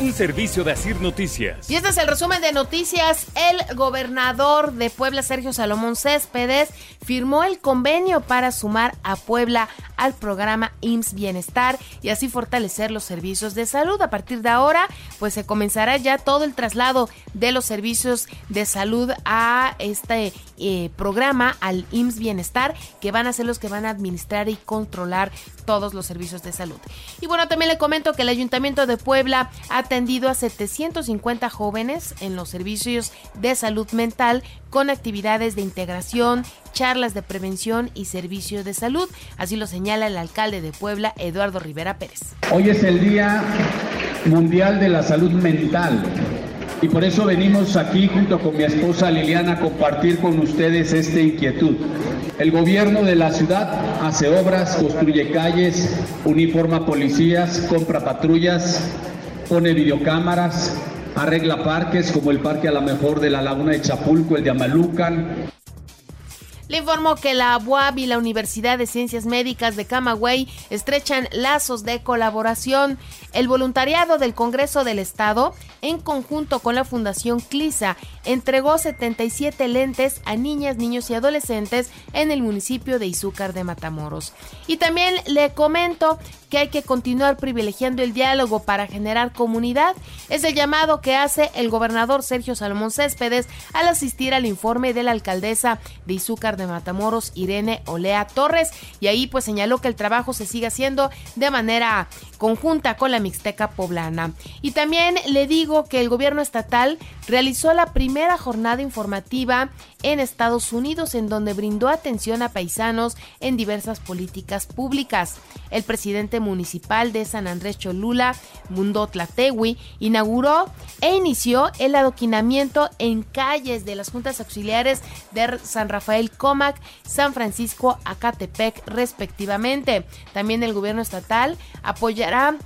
Un servicio de Asir Noticias. Y este es el resumen de noticias. El gobernador de Puebla, Sergio Salomón Céspedes, firmó el convenio para sumar a Puebla al programa IMSS Bienestar y así fortalecer los servicios de salud. A partir de ahora, pues se comenzará ya todo el traslado de los servicios de salud a este eh, programa, al IMSS Bienestar, que van a ser los que van a administrar y controlar todos los servicios de salud. Y bueno, también le comento que el Ayuntamiento de Puebla ha atendido a 750 jóvenes en los servicios de salud mental con actividades de integración, charlas de prevención y servicio de salud. Así lo señala el alcalde de Puebla, Eduardo Rivera Pérez. Hoy es el Día Mundial de la Salud Mental. Y por eso venimos aquí junto con mi esposa Liliana a compartir con ustedes esta inquietud. El gobierno de la ciudad hace obras, construye calles, uniforma policías, compra patrullas, pone videocámaras, arregla parques como el parque a la mejor de la laguna de Chapulco, el de Amalucan, le informó que la UAB y la Universidad de Ciencias Médicas de Camagüey estrechan lazos de colaboración. El voluntariado del Congreso del Estado, en conjunto con la Fundación CLISA, entregó 77 lentes a niñas, niños y adolescentes en el municipio de Izúcar de Matamoros. Y también le comento que hay que continuar privilegiando el diálogo para generar comunidad. Es el llamado que hace el gobernador Sergio Salomón Céspedes al asistir al informe de la alcaldesa de Izúcar de Matamoros, Irene Olea Torres, y ahí pues señaló que el trabajo se sigue haciendo de manera conjunta con la Mixteca poblana. Y también le digo que el gobierno estatal realizó la primera jornada informativa en Estados Unidos en donde brindó atención a paisanos en diversas políticas públicas. El presidente municipal de San Andrés Cholula, Mundo Tlatewi, inauguró e inició el adoquinamiento en calles de las juntas auxiliares de San Rafael Comac, San Francisco Acatepec, respectivamente. También el gobierno estatal apoyará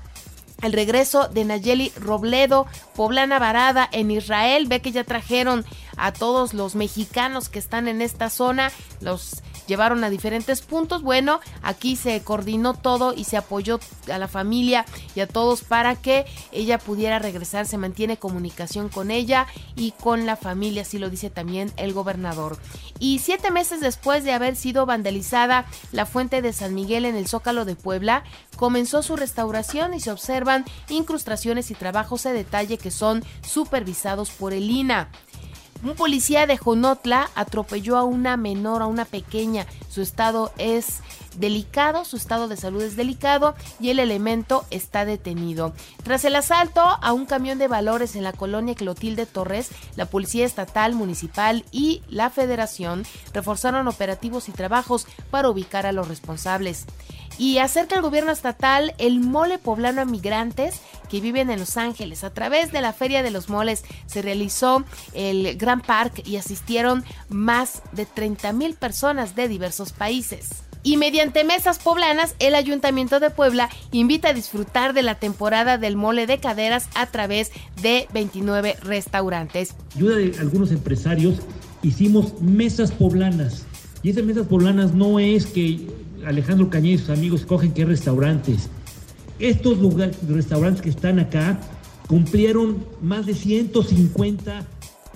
el regreso de Nayeli Robledo, poblana varada en Israel. Ve que ya trajeron a todos los mexicanos que están en esta zona, los llevaron a diferentes puntos. Bueno, aquí se coordinó todo y se apoyó a la familia y a todos para que ella pudiera regresar. Se mantiene comunicación con ella y con la familia, así lo dice también el gobernador. Y siete meses después de haber sido vandalizada la fuente de San Miguel en el Zócalo de Puebla, comenzó su restauración y se observan incrustaciones y trabajos de detalle que son supervisados por el INA. Un policía de Jonotla atropelló a una menor, a una pequeña. Su estado es delicado, su estado de salud es delicado y el elemento está detenido. Tras el asalto a un camión de valores en la colonia Clotilde Torres, la Policía Estatal, Municipal y la Federación reforzaron operativos y trabajos para ubicar a los responsables y acerca al gobierno estatal el mole poblano a migrantes que viven en Los Ángeles. A través de la Feria de los Moles se realizó el Gran Park y asistieron más de 30 mil personas de diversos países. Y mediante mesas poblanas, el Ayuntamiento de Puebla invita a disfrutar de la temporada del mole de caderas a través de 29 restaurantes. Ayuda de algunos empresarios, hicimos mesas poblanas. Y esas mesas poblanas no es que Alejandro Cañé y sus amigos cogen qué restaurantes. Estos lugares, restaurantes que están acá cumplieron más de 150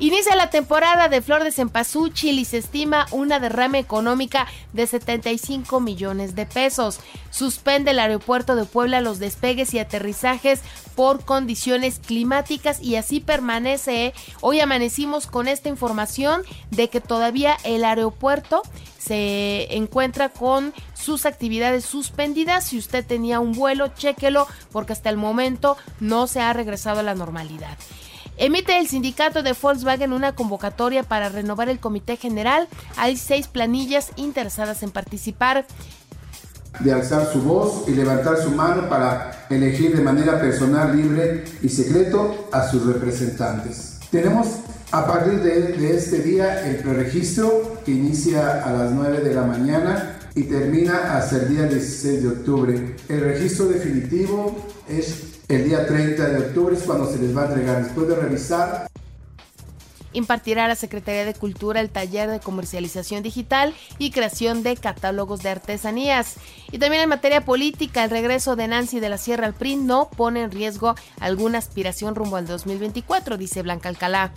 Inicia la temporada de flor de cempasúchil y se estima una derrama económica de 75 millones de pesos. Suspende el aeropuerto de Puebla los despegues y aterrizajes por condiciones climáticas y así permanece. Hoy amanecimos con esta información de que todavía el aeropuerto se encuentra con sus actividades suspendidas. Si usted tenía un vuelo, chéquelo porque hasta el momento no se ha regresado a la normalidad. Emite el sindicato de Volkswagen una convocatoria para renovar el comité general. Hay seis planillas interesadas en participar de alzar su voz y levantar su mano para elegir de manera personal, libre y secreto a sus representantes. Tenemos a partir de, este día el preregistro que inicia a las 9 de la mañana y termina hasta el día 16 de octubre. El registro definitivo es el día 30 de octubre, es cuando se les va a entregar. Después de revisar impartirá la Secretaría de Cultura el taller de comercialización digital y creación de catálogos de artesanías. Y también en materia política, el regreso de Nancy de la Sierra al PRI no pone en riesgo alguna aspiración rumbo al 2024, dice Blanca Alcalá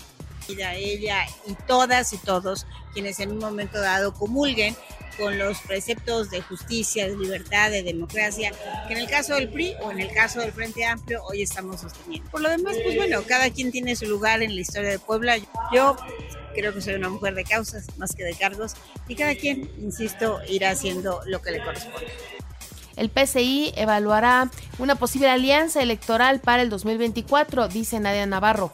ella y todas y todos quienes en un momento dado comulguen con los preceptos de justicia, de libertad, de democracia, que en el caso del PRI o en el caso del Frente Amplio hoy estamos sosteniendo. Por lo demás, pues bueno, cada quien tiene su lugar en la historia de Puebla. Yo creo que soy una mujer de causas más que de cargos y cada quien, insisto, irá haciendo lo que le corresponde. El PCI evaluará una posible alianza electoral para el 2024, dice Nadia Navarro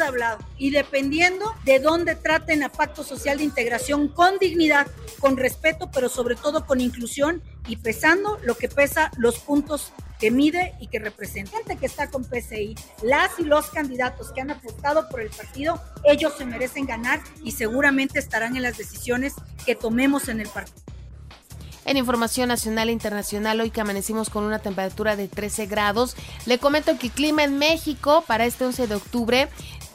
hablado y dependiendo de dónde traten a pacto social de integración con dignidad, con respeto, pero sobre todo con inclusión y pesando lo que pesa los puntos que mide y que representa. Gente que está con PCI, las y los candidatos que han apostado por el partido, ellos se merecen ganar y seguramente estarán en las decisiones que tomemos en el partido. En información nacional e internacional, hoy que amanecimos con una temperatura de 13 grados, le comento que el clima en México para este 11 de octubre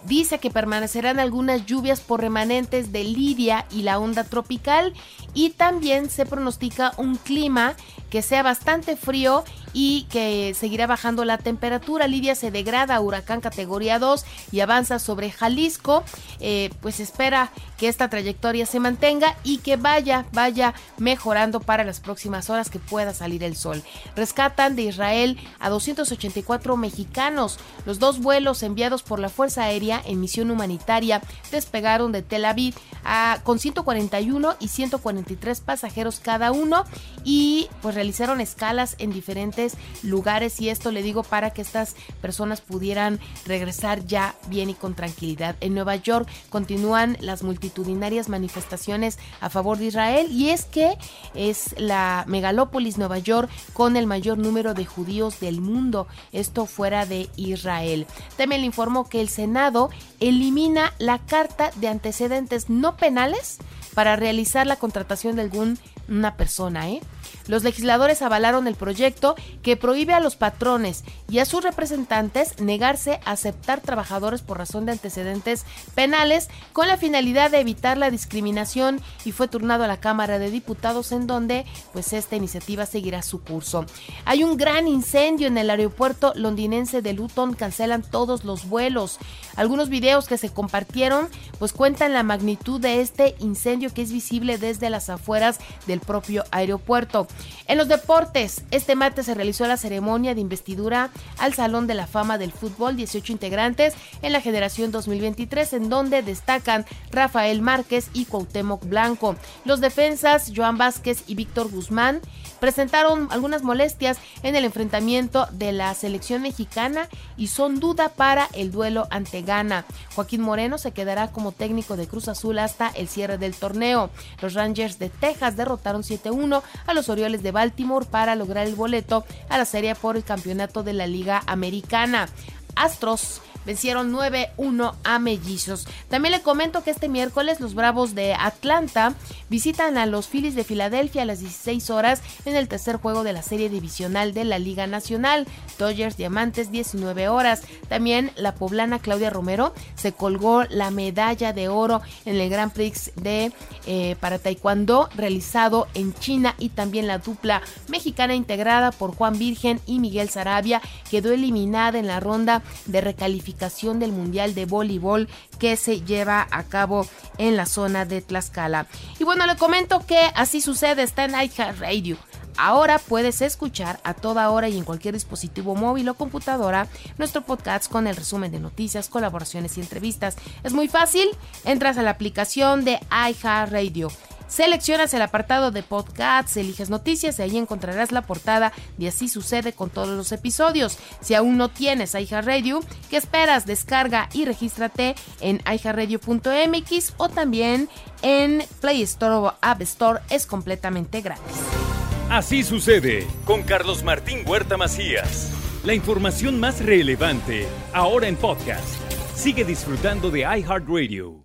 dice que permanecerán algunas lluvias por remanentes de Lidia y la onda tropical y también se pronostica un clima que sea bastante frío y que seguirá bajando la temperatura. Lidia se degrada a huracán categoría 2 y avanza sobre Jalisco. Eh, pues espera que esta trayectoria se mantenga y que vaya, vaya mejorando para las próximas horas que pueda salir el sol. Rescatan de Israel a 284 mexicanos. Los dos vuelos enviados por la Fuerza Aérea en misión humanitaria despegaron de Tel Aviv a, con 141 y 143 pasajeros cada uno y pues realizaron escalas en diferentes lugares y esto le digo para que estas personas pudieran regresar ya bien y con tranquilidad. En Nueva York continúan las multitudinarias manifestaciones a favor de Israel y es que es la megalópolis Nueva York con el mayor número de judíos del mundo, esto fuera de Israel. También le informó que el Senado elimina la carta de antecedentes no penales para realizar la contratación de alguna persona. ¿eh? Los legisladores avalaron el proyecto que prohíbe a los patrones y a sus representantes negarse a aceptar trabajadores por razón de antecedentes penales con la finalidad de evitar la discriminación y fue turnado a la Cámara de Diputados en donde pues esta iniciativa seguirá su curso. Hay un gran incendio en el aeropuerto londinense de Luton, cancelan todos los vuelos. Algunos videos que se compartieron pues cuentan la magnitud de este incendio que es visible desde las afueras del propio aeropuerto. Los deportes, este martes se realizó la ceremonia de investidura al Salón de la Fama del Fútbol, 18 integrantes en la generación 2023, en donde destacan Rafael Márquez y Cuauhtémoc Blanco. Los defensas Joan Vázquez y Víctor Guzmán presentaron algunas molestias en el enfrentamiento de la selección mexicana y son duda para el duelo ante Ghana. Joaquín Moreno se quedará como técnico de Cruz Azul hasta el cierre del torneo. Los Rangers de Texas derrotaron 7-1 a los Orioles de Baltimore para lograr el boleto a la serie por el campeonato de la Liga Americana. Astros vencieron 9-1 a Mellizos. También le comento que este miércoles los Bravos de Atlanta visitan a los Phillies de Filadelfia a las 16 horas en el tercer juego de la serie divisional de la Liga Nacional. Dodgers Diamantes 19 horas. También la poblana Claudia Romero se colgó la medalla de oro en el Grand Prix de eh, para Taekwondo realizado en China y también la dupla mexicana integrada por Juan Virgen y Miguel Sarabia quedó eliminada en la ronda de recalificación del Mundial de Voleibol que se lleva a cabo en la zona de Tlaxcala. Y bueno, le comento que así sucede, está en Radio. Ahora puedes escuchar a toda hora y en cualquier dispositivo móvil o computadora nuestro podcast con el resumen de noticias, colaboraciones y entrevistas. Es muy fácil, entras a la aplicación de iHeartRadio Seleccionas el apartado de podcasts, eliges noticias y ahí encontrarás la portada y así sucede con todos los episodios. Si aún no tienes iHeartRadio, ¿qué esperas? Descarga y regístrate en iHeartRadio.mx o también en Play Store o App Store. Es completamente gratis. Así sucede con Carlos Martín Huerta Macías. La información más relevante ahora en podcast. Sigue disfrutando de iHeartRadio.